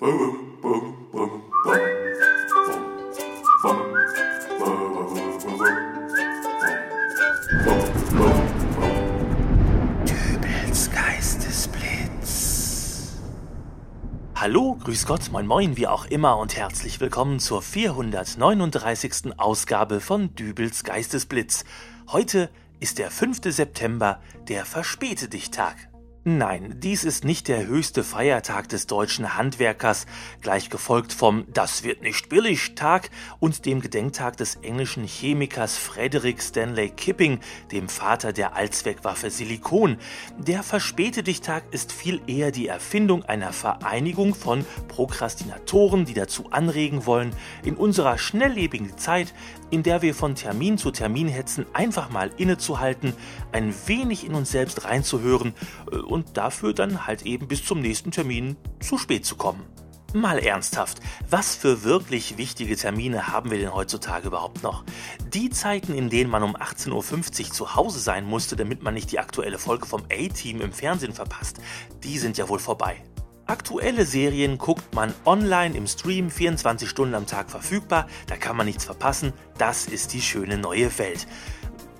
Hallo, grüß Gott, moin moin, wie auch immer und herzlich willkommen zur 439. Ausgabe von Dübels Geistesblitz. Heute ist der 5. September, der Verspäte dich Tag. Nein, dies ist nicht der höchste Feiertag des deutschen Handwerkers, gleich gefolgt vom Das wird nicht billig Tag und dem Gedenktag des englischen Chemikers Frederick Stanley Kipping, dem Vater der Allzweckwaffe Silikon. Der Verspäte-Dich-Tag ist viel eher die Erfindung einer Vereinigung von Prokrastinatoren, die dazu anregen wollen, in unserer schnelllebigen Zeit, in der wir von Termin zu Termin hetzen, einfach mal innezuhalten, ein wenig in uns selbst reinzuhören und und dafür dann halt eben bis zum nächsten Termin zu spät zu kommen. Mal ernsthaft, was für wirklich wichtige Termine haben wir denn heutzutage überhaupt noch? Die Zeiten, in denen man um 18.50 Uhr zu Hause sein musste, damit man nicht die aktuelle Folge vom A-Team im Fernsehen verpasst, die sind ja wohl vorbei. Aktuelle Serien guckt man online im Stream 24 Stunden am Tag verfügbar, da kann man nichts verpassen, das ist die schöne neue Welt.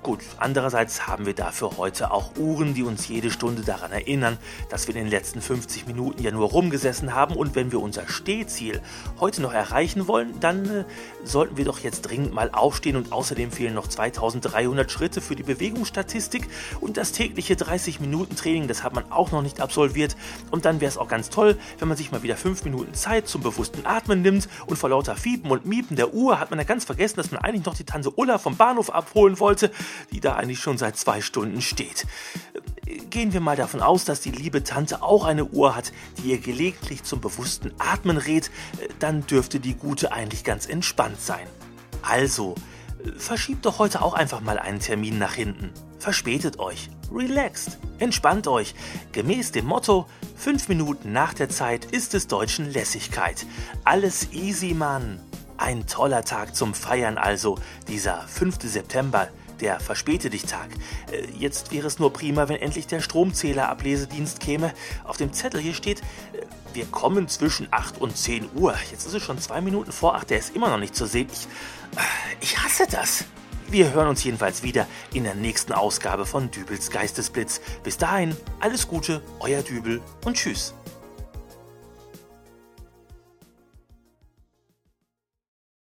Gut, andererseits haben wir dafür heute auch Uhren, die uns jede Stunde daran erinnern, dass wir in den letzten 50 Minuten ja nur rumgesessen haben. Und wenn wir unser Stehziel heute noch erreichen wollen, dann äh, sollten wir doch jetzt dringend mal aufstehen. Und außerdem fehlen noch 2300 Schritte für die Bewegungsstatistik. Und das tägliche 30 Minuten Training, das hat man auch noch nicht absolviert. Und dann wäre es auch ganz toll, wenn man sich mal wieder 5 Minuten Zeit zum bewussten Atmen nimmt. Und vor lauter Fiepen und Miepen der Uhr hat man ja ganz vergessen, dass man eigentlich noch die Tante Ulla vom Bahnhof abholen wollte die da eigentlich schon seit zwei Stunden steht. Gehen wir mal davon aus, dass die liebe Tante auch eine Uhr hat, die ihr gelegentlich zum bewussten Atmen rät, dann dürfte die gute eigentlich ganz entspannt sein. Also, verschiebt doch heute auch einfach mal einen Termin nach hinten. Verspätet euch, relaxt, entspannt euch. Gemäß dem Motto, fünf Minuten nach der Zeit ist es Deutschen Lässigkeit. Alles easy, Mann. Ein toller Tag zum Feiern also, dieser 5. September, der Verspäte dich Tag. Äh, jetzt wäre es nur prima, wenn endlich der Stromzähler-Ablesedienst käme. Auf dem Zettel hier steht, äh, wir kommen zwischen 8 und 10 Uhr. Jetzt ist es schon zwei Minuten vor 8, der ist immer noch nicht zu sehen. Ich, äh, ich hasse das. Wir hören uns jedenfalls wieder in der nächsten Ausgabe von Dübels Geistesblitz. Bis dahin, alles Gute, euer Dübel und tschüss.